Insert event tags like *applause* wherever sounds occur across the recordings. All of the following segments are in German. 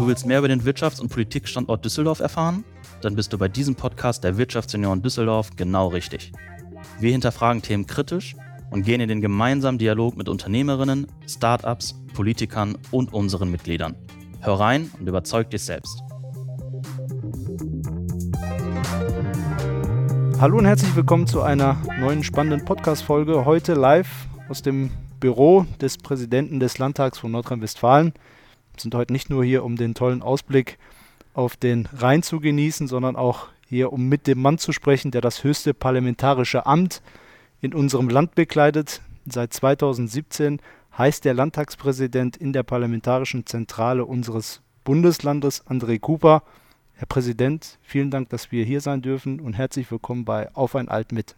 Du willst mehr über den Wirtschafts- und Politikstandort Düsseldorf erfahren? Dann bist du bei diesem Podcast der Wirtschaftsunion Düsseldorf genau richtig. Wir hinterfragen Themen kritisch und gehen in den gemeinsamen Dialog mit Unternehmerinnen, Startups, Politikern und unseren Mitgliedern. Hör rein und überzeug dich selbst. Hallo und herzlich willkommen zu einer neuen spannenden Podcast-Folge. Heute live aus dem Büro des Präsidenten des Landtags von Nordrhein-Westfalen. Wir sind heute nicht nur hier, um den tollen Ausblick auf den Rhein zu genießen, sondern auch hier, um mit dem Mann zu sprechen, der das höchste parlamentarische Amt in unserem Land bekleidet. Seit 2017 heißt der Landtagspräsident in der parlamentarischen Zentrale unseres Bundeslandes, André Cooper. Herr Präsident, vielen Dank, dass wir hier sein dürfen und herzlich willkommen bei Auf ein Alt mit.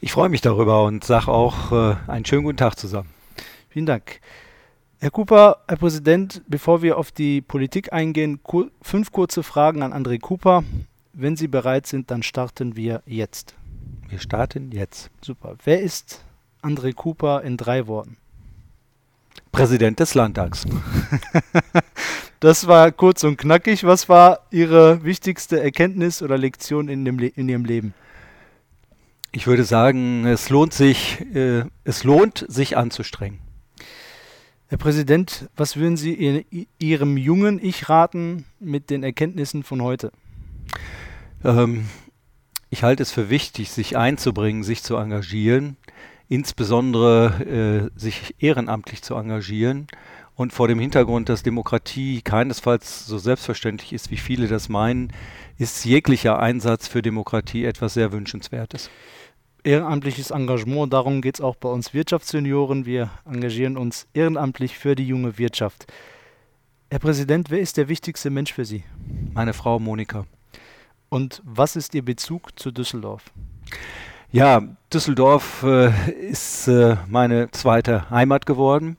Ich freue mich darüber und sage auch äh, einen schönen guten Tag zusammen. Vielen Dank. Herr Cooper, Herr Präsident, bevor wir auf die Politik eingehen, kur fünf kurze Fragen an André Cooper. Wenn Sie bereit sind, dann starten wir jetzt. Wir starten jetzt. Super. Wer ist André Cooper in drei Worten? Präsident des Landtags. *laughs* das war kurz und knackig. Was war Ihre wichtigste Erkenntnis oder Lektion in, dem in Ihrem Leben? Ich würde sagen, es lohnt sich, äh, es lohnt sich anzustrengen. Herr Präsident, was würden Sie Ihrem jungen Ich raten mit den Erkenntnissen von heute? Ähm, ich halte es für wichtig, sich einzubringen, sich zu engagieren, insbesondere äh, sich ehrenamtlich zu engagieren und vor dem Hintergrund, dass Demokratie keinesfalls so selbstverständlich ist, wie viele das meinen, ist jeglicher Einsatz für Demokratie etwas sehr Wünschenswertes ehrenamtliches Engagement. Darum geht es auch bei uns Wirtschaftssenioren. Wir engagieren uns ehrenamtlich für die junge Wirtschaft. Herr Präsident, wer ist der wichtigste Mensch für Sie? Meine Frau Monika. Und was ist Ihr Bezug zu Düsseldorf? Ja, Düsseldorf äh, ist äh, meine zweite Heimat geworden.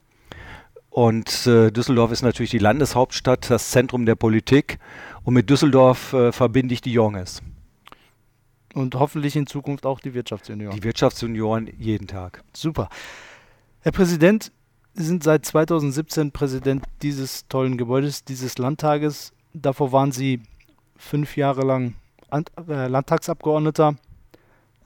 Und äh, Düsseldorf ist natürlich die Landeshauptstadt, das Zentrum der Politik. Und mit Düsseldorf äh, verbinde ich die Jonges. Und hoffentlich in Zukunft auch die Wirtschaftsunion. Die Wirtschaftsunion jeden Tag. Super. Herr Präsident, Sie sind seit 2017 Präsident dieses tollen Gebäudes, dieses Landtages. Davor waren Sie fünf Jahre lang äh, Landtagsabgeordneter.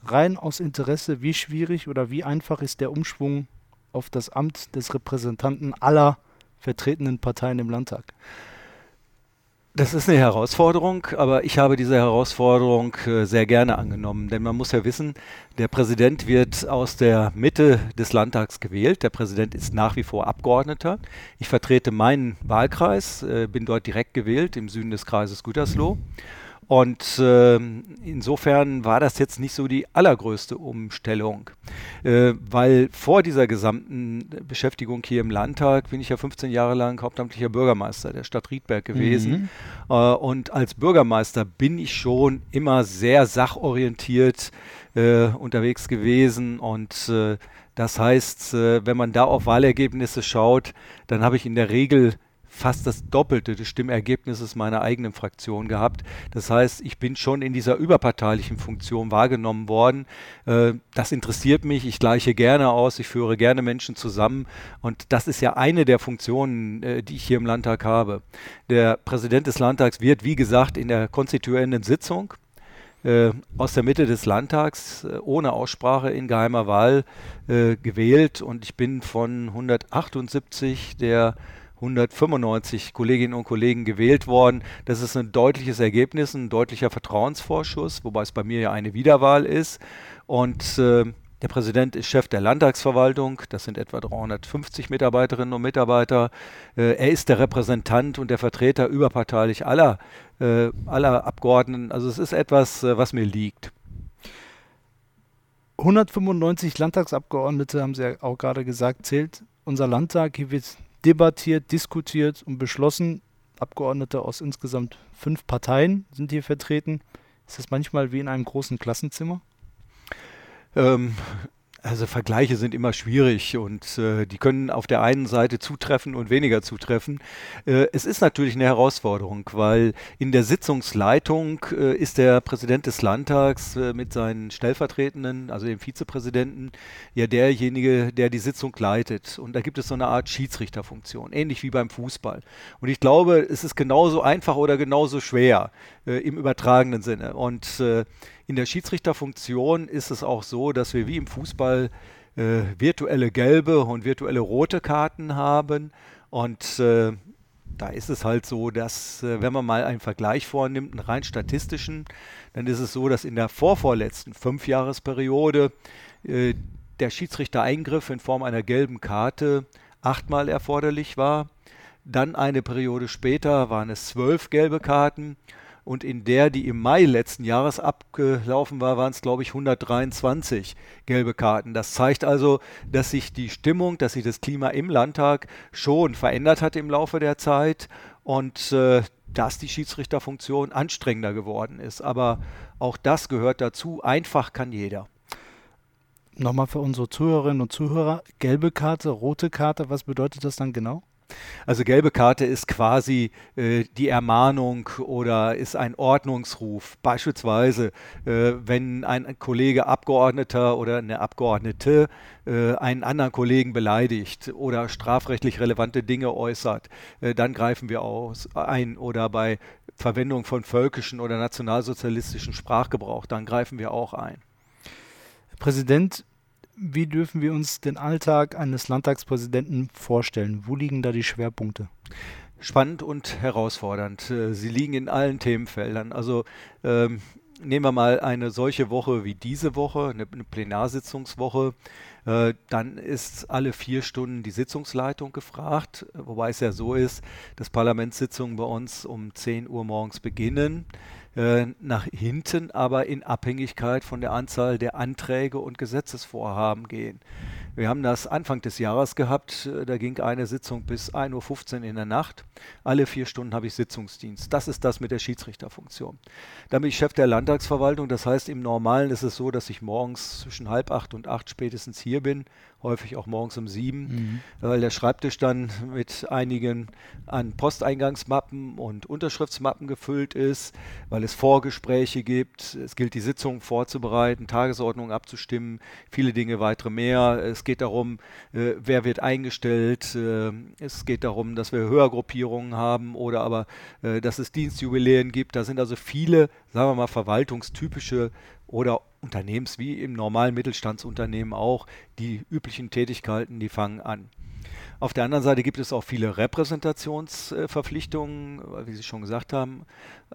Rein aus Interesse, wie schwierig oder wie einfach ist der Umschwung auf das Amt des Repräsentanten aller vertretenen Parteien im Landtag? Das ist eine Herausforderung, aber ich habe diese Herausforderung äh, sehr gerne angenommen, denn man muss ja wissen, der Präsident wird aus der Mitte des Landtags gewählt. Der Präsident ist nach wie vor Abgeordneter. Ich vertrete meinen Wahlkreis, äh, bin dort direkt gewählt im Süden des Kreises Gütersloh. Und äh, insofern war das jetzt nicht so die allergrößte Umstellung, äh, weil vor dieser gesamten Beschäftigung hier im Landtag bin ich ja 15 Jahre lang hauptamtlicher Bürgermeister der Stadt Riedberg gewesen. Mhm. Äh, und als Bürgermeister bin ich schon immer sehr sachorientiert äh, unterwegs gewesen und äh, das heißt, äh, wenn man da auf Wahlergebnisse schaut, dann habe ich in der Regel fast das Doppelte des Stimmergebnisses meiner eigenen Fraktion gehabt. Das heißt, ich bin schon in dieser überparteilichen Funktion wahrgenommen worden. Äh, das interessiert mich, ich gleiche gerne aus, ich führe gerne Menschen zusammen und das ist ja eine der Funktionen, äh, die ich hier im Landtag habe. Der Präsident des Landtags wird, wie gesagt, in der konstituierenden Sitzung äh, aus der Mitte des Landtags ohne Aussprache in geheimer Wahl äh, gewählt und ich bin von 178 der 195 Kolleginnen und Kollegen gewählt worden. Das ist ein deutliches Ergebnis, ein deutlicher Vertrauensvorschuss, wobei es bei mir ja eine Wiederwahl ist. Und äh, der Präsident ist Chef der Landtagsverwaltung, das sind etwa 350 Mitarbeiterinnen und Mitarbeiter. Äh, er ist der Repräsentant und der Vertreter überparteilich aller, äh, aller Abgeordneten. Also es ist etwas, äh, was mir liegt. 195 Landtagsabgeordnete, haben Sie ja auch gerade gesagt, zählt unser Landtag. Hier wird debattiert, diskutiert und beschlossen. Abgeordnete aus insgesamt fünf Parteien sind hier vertreten. Ist das manchmal wie in einem großen Klassenzimmer? Ähm, Also Vergleiche sind immer schwierig und äh, die können auf der einen Seite zutreffen und weniger zutreffen. Äh, es ist natürlich eine Herausforderung, weil in der Sitzungsleitung äh, ist der Präsident des Landtags äh, mit seinen Stellvertretenden, also dem Vizepräsidenten, ja derjenige, der die Sitzung leitet. Und da gibt es so eine Art Schiedsrichterfunktion, ähnlich wie beim Fußball. Und ich glaube, es ist genauso einfach oder genauso schwer äh, im übertragenen Sinne. Und äh, in der Schiedsrichterfunktion ist es auch so, dass wir wie im Fußball äh, virtuelle gelbe und virtuelle rote Karten haben. Und äh, da ist es halt so, dass äh, wenn man mal einen Vergleich vornimmt, einen rein statistischen, dann ist es so, dass in der vorvorletzten Fünfjahresperiode äh, der Schiedsrichtereingriff in Form einer gelben Karte achtmal erforderlich war. Dann eine Periode später waren es zwölf gelbe Karten und in der, die im Mai letzten Jahres abgelaufen war, waren es, glaube ich, 123 gelbe Karten. Das zeigt also, dass sich die Stimmung, dass sich das Klima im Landtag schon verändert hat im Laufe der Zeit und äh, dass die Schiedsrichterfunktion anstrengender geworden ist. Aber auch das gehört dazu. Einfach kann jeder. Nochmal für unsere Zuhörerinnen und Zuhörer, gelbe Karte, rote Karte, was bedeutet das dann genau? Also gelbe Karte ist quasi äh, die Ermahnung oder ist ein Ordnungsruf. Beispielsweise, äh, wenn ein Kollege Abgeordneter oder eine Abgeordnete äh, einen anderen Kollegen beleidigt oder strafrechtlich relevante Dinge äußert, äh, dann greifen wir aus, ein. Oder bei Verwendung von völkischen oder nationalsozialistischen Sprachgebrauch, dann greifen wir auch ein. Herr Präsident, wie dürfen wir uns den Alltag eines Landtagspräsidenten vorstellen? Wo liegen da die Schwerpunkte? Spannend und herausfordernd. Äh, sie liegen in allen Themenfeldern. Also ähm, nehmen wir mal eine solche Woche wie diese Woche, eine, Plenarsitzungswoche. Äh, dann ist alle vier Stunden die Sitzungsleitung gefragt, wobei es ja so ist, dass Parlamentssitzungen bei uns um 10 Uhr morgens beginnen. Äh, nach hinten aber in Abhängigkeit von der Anzahl der Anträge und Gesetzesvorhaben gehen. Wir haben das Anfang des Jahres gehabt, äh, da ging eine Sitzung bis 1.15 Uhr in der Nacht. Alle vier Stunden habe ich Sitzungsdienst. Das ist das mit der Schiedsrichterfunktion. Dann bin ich Chef der Landtagsverwaltung, das heißt im Normalen ist es so, dass ich morgens zwischen halb acht und acht spätestens hier bin, häufig auch morgens um sieben, mhm. weil der Schreibtisch dann mit einigen an Posteingangsmappen und Unterschriftsmappen gefüllt ist, weil es Vorgespräche gibt. Es gilt, die Sitzung vorzubereiten, Tagesordnung abzustimmen, viele Dinge weitere mehr. Es geht darum, äh, wer wird eingestellt. Äh, es geht darum, dass wir Hörgruppierungen haben oder aber, äh, dass es Dienstjubiläen gibt. Da sind also viele, sagen wir mal, verwaltungstypische oder Unternehmens wie im normalen Mittelstandsunternehmen auch, die üblichen Tätigkeiten, die fangen an. Auf der anderen Seite gibt es auch viele Repräsentationsverpflichtungen, wie Sie schon gesagt haben,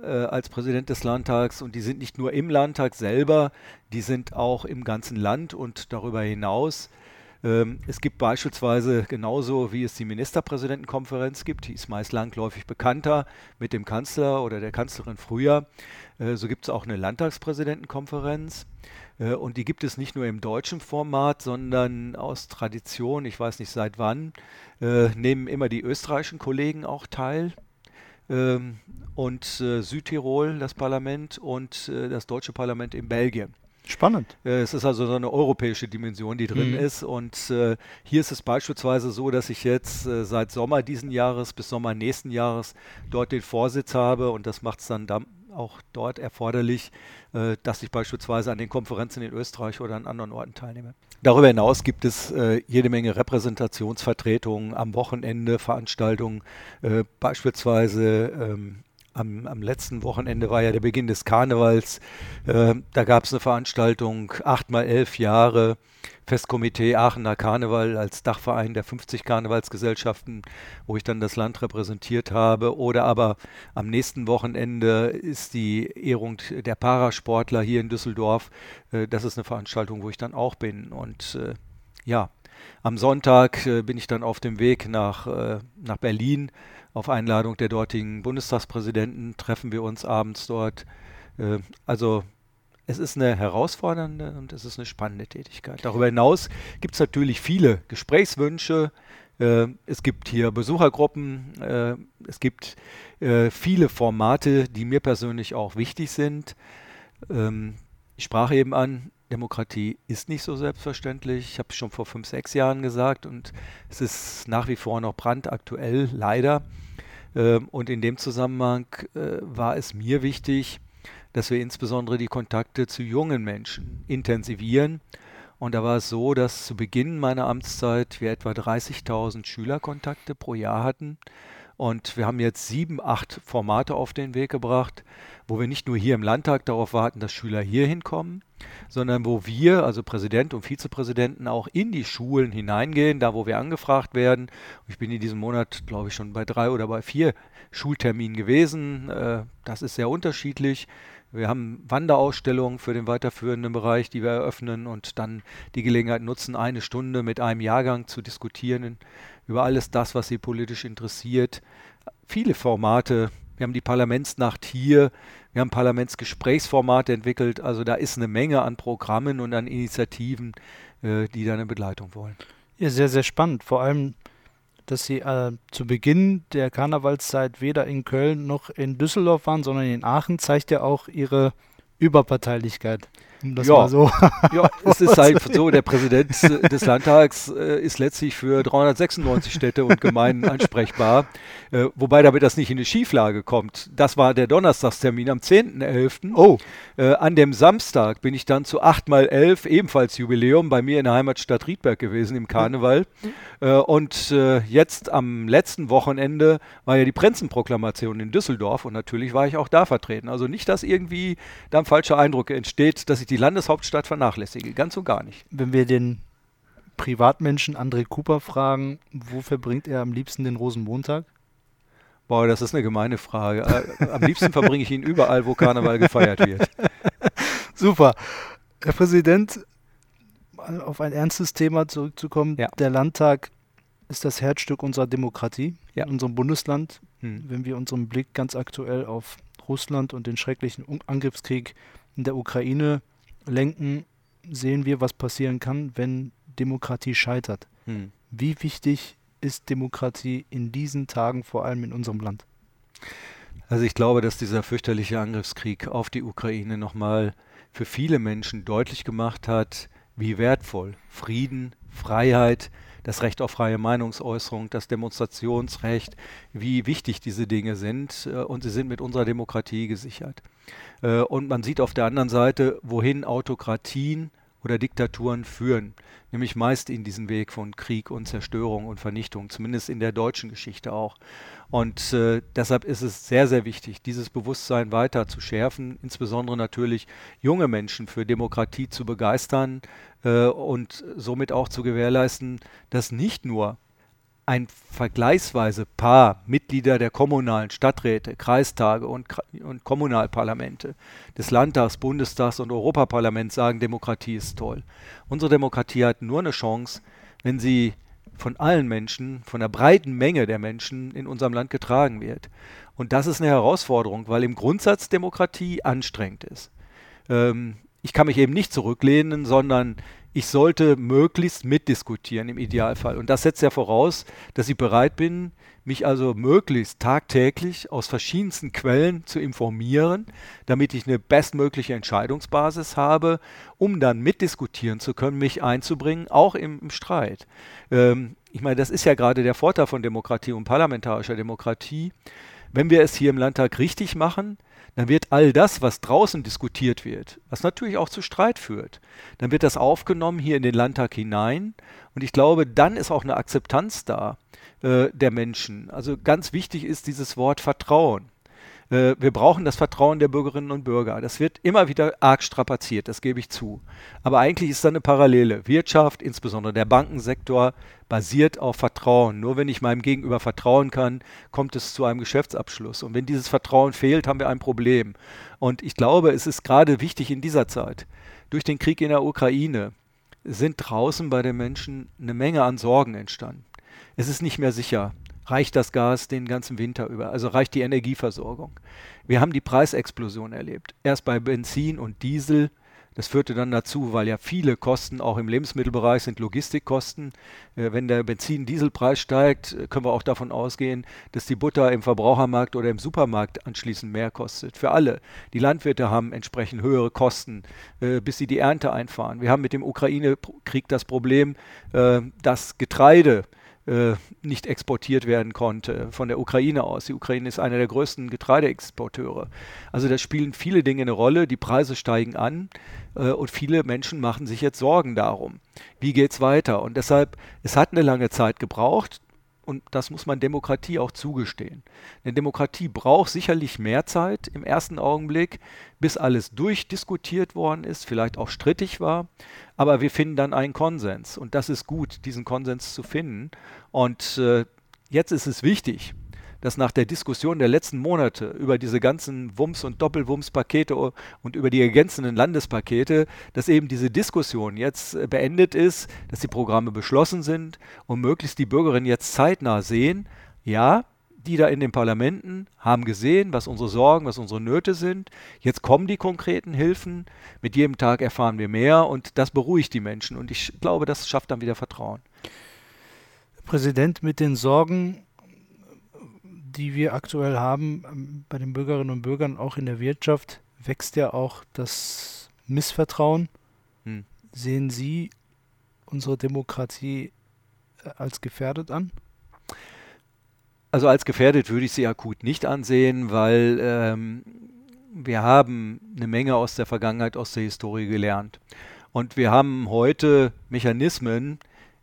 äh, als Präsident des Landtags. Und die sind nicht nur im Landtag selber, die sind auch im ganzen Land und darüber hinaus. Ähm, es gibt beispielsweise genauso wie es die Ministerpräsidentenkonferenz gibt, die ist meist langläufig bekannter mit dem Kanzler oder der Kanzlerin früher. Äh, so gibt es auch eine Landtagspräsidentenkonferenz. Äh, und die gibt es nicht nur im deutschen Format, sondern aus Tradition, ich weiß nicht seit wann, äh, nehmen immer die österreichischen Kollegen auch teil. Ähm, und Südtirol, das Parlament und das deutsche Parlament in Belgien. Spannend. Äh, es ist also so eine europäische Dimension, die drin mhm. ist. Und äh, hier ist es beispielsweise so, dass ich jetzt äh, seit Sommer diesen Jahres bis Sommer nächsten Jahres dort den Vorsitz habe. Und das macht es dann da auch dort erforderlich, äh, dass ich beispielsweise an den Konferenzen in Österreich oder an anderen Orten teilnehme. Darüber hinaus gibt es äh, jede Menge Repräsentationsvertretungen am Wochenende, Veranstaltungen, äh, beispielsweise ähm, am, am, letzten Wochenende war ja der Beginn des Karnevals. Äh, da gab es eine Veranstaltung, acht mal elf Jahre, Festkomitee Aachener Karneval als Dachverein der 50 Karnevalsgesellschaften, wo ich dann das Land repräsentiert habe. Oder aber am nächsten Wochenende ist die Ehrung der Parasportler hier in Düsseldorf. Äh, das ist eine Veranstaltung, wo ich dann auch bin. Und äh, ja, am Sonntag äh, bin ich dann auf dem Weg nach, äh, nach Berlin auf Einladung der dortigen Bundestagspräsidenten treffen wir uns abends dort. Äh, also es ist eine herausfordernde und es ist eine spannende Tätigkeit. Darüber hinaus gibt es natürlich viele Gesprächswünsche. Äh, es gibt hier Besuchergruppen. Äh, es gibt viele Formate, die mir persönlich auch wichtig sind. Ähm, Ich sprach eben an, Demokratie ist nicht so selbstverständlich. Ich habe es schon vor fünf, sechs Jahren gesagt und es ist nach wie vor noch brandaktuell, leider. Ähm, und in dem Zusammenhang äh, war es mir wichtig, dass wir insbesondere die Kontakte zu jungen Menschen intensivieren. Und da war es so, dass zu Beginn meiner Amtszeit wir etwa 30.000 Schülerkontakte pro Jahr hatten. Und wir haben jetzt sieben, acht Formate auf den Weg gebracht, wo wir nicht nur hier im Landtag darauf warten, dass Schüler hier hinkommen, sondern wo wir, also Präsident und Vizepräsidenten, auch in die Schulen hineingehen, da wo wir angefragt werden. Ich bin in diesem Monat, glaube ich, schon bei drei oder bei vier Schulterminen gewesen. Äh, das ist sehr unterschiedlich. Wir haben Wanderausstellungen für den weiterführenden Bereich, die wir eröffnen und dann die Gelegenheit nutzen, eine Stunde mit einem Jahrgang zu diskutieren über alles das, was sie politisch interessiert. Viele Formate. Wir haben die Parlamentsnacht hier, wir haben Parlamentsgesprächsformate entwickelt. Also da ist eine Menge an Programmen und an Initiativen, äh, die da eine Begleitung wollen. Ja, sehr, sehr spannend. Vor allem, dass Sie äh, zu Beginn der Karnevalszeit weder in Köln noch in Düsseldorf waren, sondern in Aachen, zeigt ja auch Ihre Überparteilichkeit. Um das ja. so. *laughs* ja, es ist halt so, der Präsident des Landtags äh, ist letztlich für 396 Städte und Gemeinden ansprechbar, äh, wobei damit das nicht in eine Schieflage kommt. Das war der Donnerstagstermin am 10.11. Oh. Äh, an dem Samstag bin ich dann zu 8 mal 11 ebenfalls Jubiläum bei mir in der Heimatstadt Riedberg gewesen im Karneval. Mhm. Äh, und äh, jetzt am letzten Wochenende war ja die Prinzenproklamation in Düsseldorf und natürlich war ich auch da vertreten. Also nicht, dass irgendwie da ein falscher Eindruck entsteht, dass ich die Landeshauptstadt vernachlässige. Ganz und gar nicht. Wenn wir den Privatmenschen André Cooper fragen, wo verbringt er am liebsten den Rosenmontag? Boah, das ist eine gemeine Frage. Äh, am liebsten verbringe ich ihn überall, wo Karneval gefeiert wird. *laughs* Super. Herr Präsident, auf ein ernstes Thema zurückzukommen. Ja. Der Landtag ist das Herzstück unserer Demokratie ja. in unserem Bundesland. Hm. Wenn wir unseren Blick ganz aktuell auf Russland und den schrecklichen Angriffskrieg in der Ukraine lenken, sehen wir, was passieren kann, wenn Demokratie scheitert. Hm. Wie wichtig ist Demokratie in diesen Tagen, vor allem in unserem Land? Also ich glaube, dass dieser fürchterliche Angriffskrieg auf die Ukraine nochmal für viele Menschen deutlich gemacht hat, wie wertvoll Frieden, Freiheit, das Recht auf freie Meinungsäußerung, das Demonstrationsrecht, wie wichtig diese Dinge sind äh, und sie sind mit unserer Demokratie gesichert. Äh, und man sieht auf der anderen Seite, wohin Autokratien oder Diktaturen führen, nämlich meist in diesen Weg von Krieg und Zerstörung und Vernichtung, zumindest in der deutschen Geschichte auch. Und äh, deshalb ist es sehr, sehr wichtig, dieses Bewusstsein weiter zu schärfen, insbesondere natürlich junge Menschen für Demokratie zu begeistern äh, und somit auch zu gewährleisten, dass nicht nur ein vergleichsweise paar Mitglieder der kommunalen Stadträte, Kreistage und, und Kommunalparlamente, des Landtags, Bundestags und Europaparlaments sagen, Demokratie ist toll. Unsere Demokratie hat nur eine Chance, wenn sie von allen Menschen, von der breiten Menge der Menschen in unserem Land getragen wird. Und das ist eine Herausforderung, weil im Grundsatz Demokratie anstrengend ist. Ähm, ich kann mich eben nicht zurücklehnen, sondern ich sollte möglichst mitdiskutieren im Idealfall. Und das setzt ja voraus, dass ich bereit bin, mich also möglichst tagtäglich aus verschiedensten Quellen zu informieren, damit ich eine bestmögliche Entscheidungsbasis habe, um dann mitdiskutieren zu können, mich einzubringen, auch im, im Streit. Ähm, ich meine, das ist ja gerade der Vorteil von Demokratie und parlamentarischer Demokratie. Wenn wir es hier im Landtag richtig machen, dann wird all das, was draußen diskutiert wird, was natürlich auch zu Streit führt, dann wird das aufgenommen hier in den Landtag hinein. Und ich glaube, dann ist auch eine Akzeptanz da äh, der Menschen. Also ganz wichtig ist dieses Wort Vertrauen. Äh, wir brauchen das Vertrauen der Bürgerinnen und Bürger. Das wird immer wieder arg strapaziert, das gebe ich zu. Aber eigentlich ist da eine Parallele. Wirtschaft, insbesondere der Bankensektor, basiert auf Vertrauen. Nur wenn ich meinem Gegenüber vertrauen kann, kommt es zu einem Geschäftsabschluss. Und wenn dieses Vertrauen fehlt, haben wir ein Problem. Und ich glaube, es ist gerade wichtig in dieser Zeit, durch den Krieg in der Ukraine, sind draußen bei den Menschen eine Menge an Sorgen entstanden. Es ist nicht mehr sicher reicht das Gas den ganzen Winter über, also reicht die Energieversorgung. Wir haben die Preisexplosion erlebt. Erst bei Benzin und Diesel, Das führte dann dazu, weil ja viele Kosten auch im Lebensmittelbereich sind Logistikkosten. Äh, wenn der Benzin-Dieselpreis steigt, äh, können wir auch davon ausgehen, dass die Butter im Verbrauchermarkt oder im Supermarkt anschließend mehr kostet. Für alle. Die Landwirte haben entsprechend höhere Kosten, äh, bis sie die Ernte einfahren. Wir haben mit dem Ukraine-Krieg das Problem, dass Getreide äh, nicht exportiert werden konnte von der Ukraine aus. Die Ukraine ist einer der größten Getreideexporteure. Also da spielen viele Dinge eine Rolle, die Preise steigen an äh, und viele Menschen machen sich jetzt Sorgen darum. Wie geht es weiter? Und deshalb, es hat eine lange Zeit gebraucht, und das muss man Demokratie auch zugestehen. Denn Demokratie braucht sicherlich mehr Zeit im ersten Augenblick, bis alles durchdiskutiert worden ist, vielleicht auch strittig war. Aber wir finden dann einen Konsens. Und das ist gut, diesen Konsens zu finden. Und äh, jetzt ist es wichtig, dass nach der Diskussion der letzten Monate über diese ganzen Wumms- und Doppelwumms-Pakete und über die ergänzenden Landespakete, dass eben diese Diskussion jetzt äh, beendet ist, dass die Programme beschlossen sind und möglichst die Bürgerinnen jetzt zeitnah sehen, ja, die da in den Parlamenten haben gesehen, was unsere Sorgen, was unsere Nöte sind. Jetzt kommen die konkreten Hilfen. Mit jedem Tag erfahren wir mehr und das beruhigt die Menschen. Und ich glaube, das schafft dann wieder Vertrauen. Präsident, mit den Sorgen die wir aktuell haben ähm, bei den Bürgerinnen und Bürgern, auch in der Wirtschaft, wächst ja auch das Missvertrauen. Hm. Sehen Sie unsere Demokratie äh, als gefährdet an? Also als gefährdet würde ich sie akut nicht ansehen, weil ähm, wir haben eine Menge aus der Vergangenheit, aus der Historie gelernt. Und wir haben heute Mechanismen,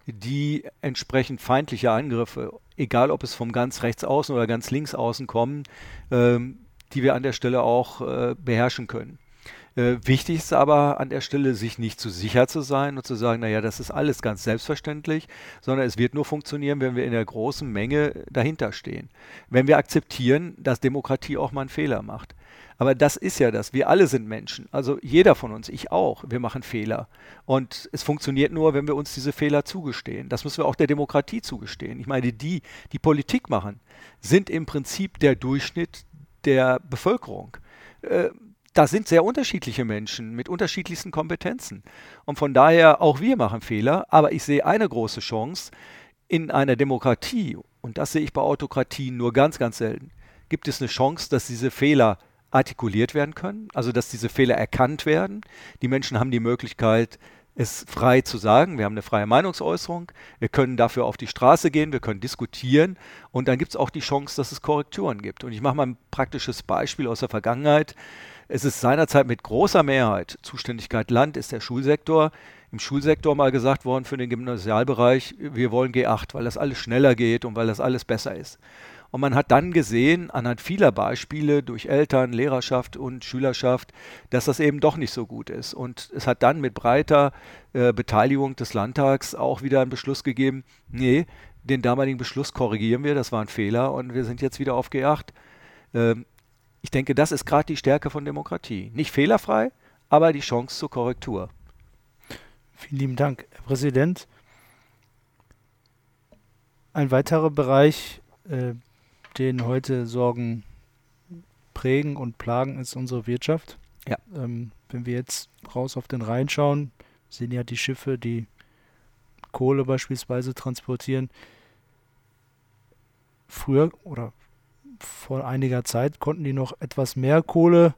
die entsprechend feindliche Angriffe, egal ob es vom ganz rechts außen oder ganz links außen kommen, ähm, die wir an der Stelle auch äh, beherrschen können. Äh, wichtig ist aber an der Stelle, sich nicht zu sicher zu sein und zu sagen, naja, das ist alles ganz selbstverständlich, sondern es wird nur funktionieren, wenn wir in der großen Menge dahinter stehen. Wenn wir akzeptieren, dass Demokratie auch mal einen Fehler macht. Aber das ist ja das. Wir alle sind Menschen. Also jeder von uns, ich auch. Wir machen Fehler. Und es funktioniert nur, wenn wir uns diese Fehler zugestehen. Das müssen wir auch der Demokratie zugestehen. Ich meine, die, die Politik machen, sind im Prinzip der Durchschnitt der Bevölkerung. Äh, da sind sehr unterschiedliche Menschen mit unterschiedlichsten Kompetenzen. Und von daher, auch wir machen Fehler. Aber ich sehe eine große Chance in einer Demokratie, und das sehe ich bei Autokratien nur ganz, ganz selten, gibt es eine Chance, dass diese Fehler artikuliert werden können, also dass diese Fehler erkannt werden. Die Menschen haben die Möglichkeit, es frei zu sagen. Wir haben eine freie Meinungsäußerung. Wir können dafür auf die Straße gehen, wir können diskutieren und dann gibt es auch die Chance, dass es Korrekturen gibt. Und ich mache mal ein praktisches Beispiel aus der Vergangenheit. Es ist seinerzeit mit großer Mehrheit, Zuständigkeit Land ist der Schulsektor, im Schulsektor mal gesagt worden für den Gymnasialbereich, wir wollen G8, weil das alles schneller geht und weil das alles besser ist. Und man hat dann gesehen, anhand vieler Beispiele durch Eltern, Lehrerschaft und Schülerschaft, dass das eben doch nicht so gut ist. Und es hat dann mit breiter äh, Beteiligung des Landtags auch wieder einen Beschluss gegeben, nee, den damaligen Beschluss korrigieren wir, das war ein Fehler und wir sind jetzt wieder auf G8. Ähm, ich denke, das ist gerade die Stärke von Demokratie. Nicht fehlerfrei, aber die Chance zur Korrektur. Vielen lieben Dank, Herr Präsident. Ein weiterer Bereich, äh, den heute Sorgen prägen und plagen, ist unsere Wirtschaft. Ja. Ähm, wenn wir jetzt raus auf den Rhein schauen, sehen ja die Schiffe, die Kohle beispielsweise transportieren. Früher oder vor einiger Zeit konnten die noch etwas mehr Kohle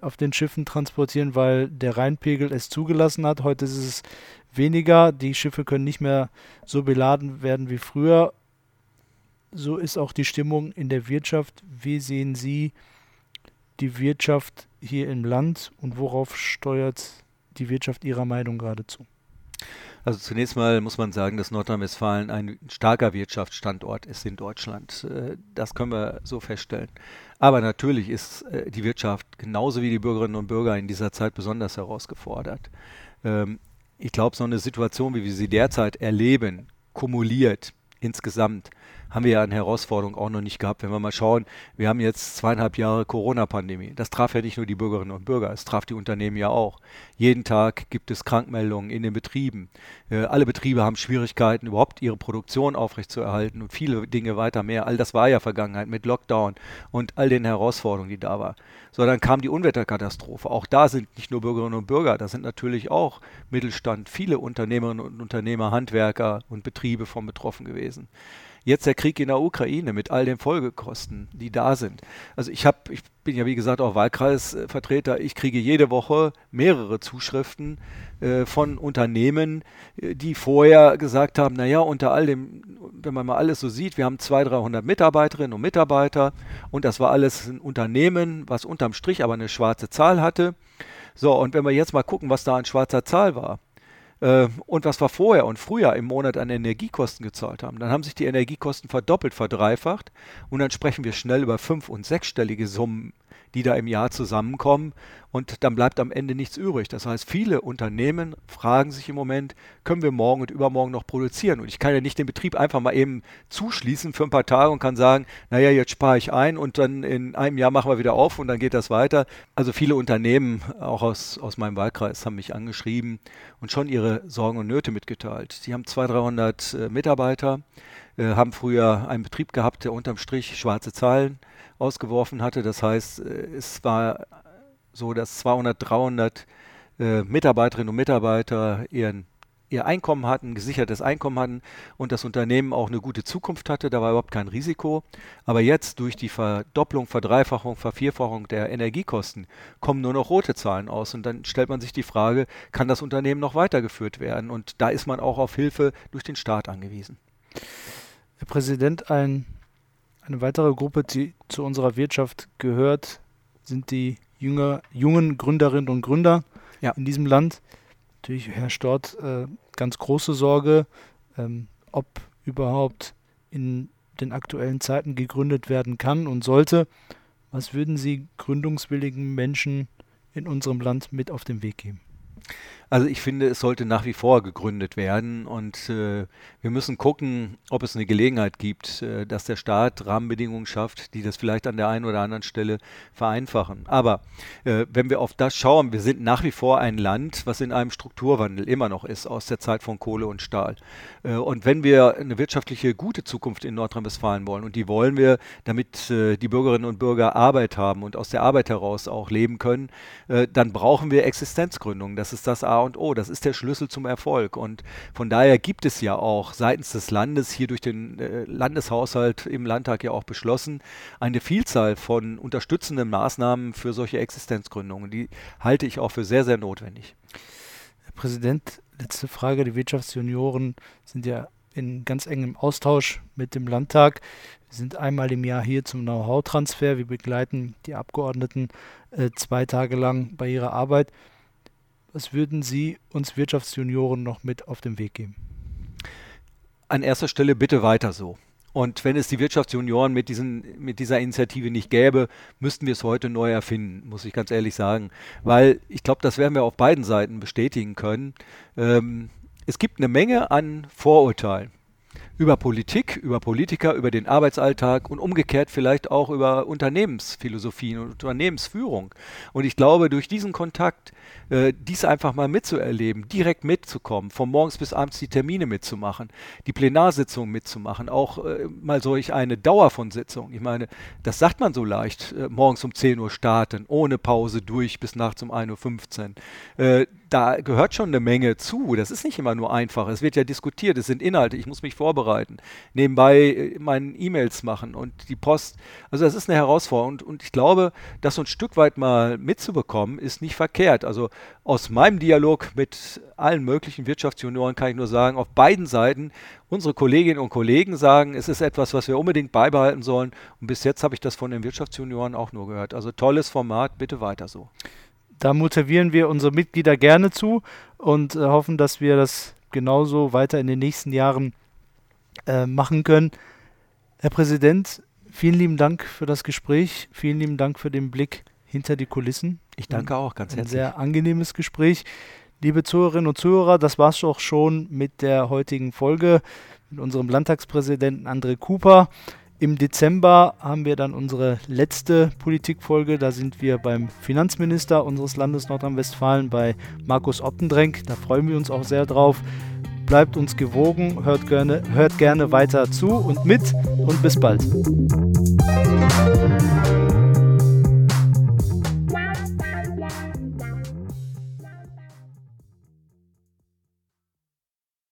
auf den Schiffen transportieren, weil der Rheinpegel es zugelassen hat. Heute ist es weniger. Die Schiffe können nicht mehr so beladen werden wie früher so ist auch die Stimmung in der Wirtschaft. Wie sehen Sie die Wirtschaft hier im Land und worauf steuert die Wirtschaft Ihrer Meinung geradezu? Also zunächst mal muss man sagen, dass Nordrhein-Westfalen ein starker Wirtschaftsstandort ist in Deutschland. Äh, das können wir so feststellen. Aber natürlich ist äh, die Wirtschaft genauso wie die Bürgerinnen und Bürger in dieser Zeit besonders herausgefordert. Ähm, ich glaube, so eine Situation, wie wir sie derzeit erleben, kumuliert insgesamt haben wir ja eine Herausforderung auch noch nicht gehabt. Wenn wir mal schauen, wir haben jetzt zweieinhalb Jahre Corona-Pandemie. Das traf ja nicht nur die Bürgerinnen und Bürger, es traf die Unternehmen ja auch. Jeden Tag gibt es Krankmeldungen in den Betrieben. Äh, alle Betriebe haben Schwierigkeiten, überhaupt ihre Produktion aufrechtzuerhalten und viele Dinge weiter mehr. All das war ja Vergangenheit mit Lockdown und all den Herausforderungen, die da waren. So, dann kam die Unwetterkatastrophe. Auch da sind nicht nur Bürgerinnen und Bürger, da sind natürlich auch Mittelstand, viele Unternehmerinnen und Unternehmer, Handwerker und Betriebe von betroffen gewesen. Jetzt der Krieg in der Ukraine mit all den Folgekosten, die da sind. Also ich habe, ich bin ja wie gesagt auch Wahlkreisvertreter, ich kriege jede Woche mehrere Zuschriften äh, von Unternehmen, äh, die vorher gesagt haben, naja, unter all dem, wenn man mal alles so sieht, wir haben 200, 300 Mitarbeiterinnen und Mitarbeiter und das war alles ein Unternehmen, was unterm Strich aber eine schwarze Zahl hatte. So, und wenn wir jetzt mal gucken, was da an schwarzer Zahl war, äh, und was wir vorher und früher im Monat an Energiekosten gezahlt haben. Dann haben sich die Energiekosten verdoppelt, verdreifacht und dann sprechen wir schnell über fünf- und sechsstellige Summen die da im Jahr zusammenkommen und dann bleibt am Ende nichts übrig. Das heißt, viele Unternehmen fragen sich im Moment, können wir morgen und übermorgen noch produzieren? Und ich kann ja nicht den Betrieb einfach mal eben zuschließen für ein paar Tage und kann sagen, naja, jetzt spare ich ein und dann in einem Jahr machen wir wieder auf und dann geht das weiter. Also viele Unternehmen, auch aus, aus meinem Wahlkreis, haben mich angeschrieben und schon ihre Sorgen und Nöte mitgeteilt. Sie haben 200, 300 äh, Mitarbeiter, äh, haben früher einen Betrieb gehabt, der unterm Strich schwarze Zahlen ausgeworfen hatte. Das heißt, äh, es war so, dass 200, 300 äh, Mitarbeiterinnen und Mitarbeiter ihren ihr Einkommen hatten, gesichertes Einkommen hatten und das Unternehmen auch eine gute Zukunft hatte, da war überhaupt kein Risiko. Aber jetzt durch die Verdopplung, Verdreifachung, Vervierfachung der Energiekosten kommen nur noch rote Zahlen aus und dann stellt man sich die Frage, kann das Unternehmen noch weitergeführt werden? Und da ist man auch auf Hilfe durch den Staat angewiesen. Herr Präsident, ein eine weitere Gruppe, die zu unserer Wirtschaft gehört, sind die jünger, jungen Gründerinnen und Gründer ja. in diesem Land. Natürlich herrscht dort äh, ganz große Sorge, ähm, ob überhaupt in den aktuellen Zeiten gegründet werden kann und sollte. Was würden Sie gründungswilligen Menschen in unserem Land mit auf den Weg geben? Also ich finde, es sollte nach wie vor gegründet werden und äh, wir müssen gucken, ob es eine Gelegenheit gibt, äh, dass der Staat Rahmenbedingungen schafft, die das vielleicht an der einen oder anderen Stelle vereinfachen. Aber äh, wenn wir auf das schauen, wir sind nach wie vor ein Land, was in einem Strukturwandel immer noch ist aus der Zeit von Kohle und Stahl. Äh, und wenn wir eine wirtschaftliche gute Zukunft in Nordrhein-Westfalen wollen und die wollen wir, damit äh, die Bürgerinnen und Bürger Arbeit haben und aus der Arbeit heraus auch leben können, äh, dann brauchen wir Existenzgründungen. Das ist das A und O. Das ist der Schlüssel zum Erfolg. Und von daher gibt es ja auch seitens des Landes, hier durch den äh, Landeshaushalt im Landtag ja auch beschlossen, eine Vielzahl von unterstützenden Maßnahmen für solche Existenzgründungen. Die halte ich auch für sehr, sehr notwendig. Herr Präsident, letzte Frage. Die Wirtschaftsjunioren sind ja in ganz engem Austausch mit dem Landtag. Wir sind einmal im Jahr hier zum Know-how-Transfer. Wir begleiten die Abgeordneten äh, zwei Tage lang bei ihrer Arbeit. Was würden Sie uns Wirtschaftsjunioren noch mit auf den Weg geben? An erster Stelle bitte weiter so. Und wenn es die Wirtschaftsjunioren mit, diesen, mit dieser Initiative nicht gäbe, müssten wir es heute neu erfinden, muss ich ganz ehrlich sagen. Weil ich glaube, das werden wir auf beiden Seiten bestätigen können. Ähm, es gibt eine Menge an Vorurteilen über Politik, über Politiker, über den Arbeitsalltag und umgekehrt vielleicht auch über Unternehmensphilosophien und Unternehmensführung. Und ich glaube, durch diesen Kontakt, äh, dies einfach mal mitzuerleben, direkt mitzukommen, von morgens bis abends die Termine mitzumachen, die Plenarsitzungen mitzumachen, auch äh, mal solch eine Dauer von Sitzungen. Ich meine, das sagt man so leicht, äh, morgens um 10 Uhr starten, ohne Pause durch bis nachts um 1.15 Uhr. Äh, da gehört schon eine Menge zu. Das ist nicht immer nur einfach. Es wird ja diskutiert, es sind Inhalte, ich muss mich vorbereiten. Nebenbei äh, meine E-Mails machen und die Post. Also das ist eine Herausforderung. Und, und ich glaube, das so ein Stück weit mal mitzubekommen, ist nicht verkehrt. Also aus meinem Dialog mit allen möglichen Wirtschaftsjunioren kann ich nur sagen, auf beiden Seiten unsere Kolleginnen und Kollegen sagen, es ist etwas, was wir unbedingt beibehalten sollen. Und bis jetzt habe ich das von den Wirtschaftsjunioren auch nur gehört. Also tolles Format, bitte weiter so da motivieren wir unsere Mitglieder gerne zu und äh, hoffen, dass wir das genauso weiter in den nächsten Jahren äh, machen können. Herr Präsident, vielen lieben Dank für das Gespräch. Vielen lieben Dank für den Blick hinter die Kulissen. Ich danke auch ganz herzlich. Ein sehr angenehmes Gespräch. Liebe Zuhörerinnen und Zuhörer, das war es auch schon mit der heutigen Folge mit unserem Landtagspräsidenten André Cooper. Im Dezember haben wir dann unsere letzte Politikfolge. Da sind wir beim Finanzminister unseres Landes Nordrhein-Westfalen, bei Markus Ottendrenk. Da freuen wir uns auch sehr drauf. Bleibt uns gewogen, hört gerne, hört gerne weiter zu und mit und bis bald.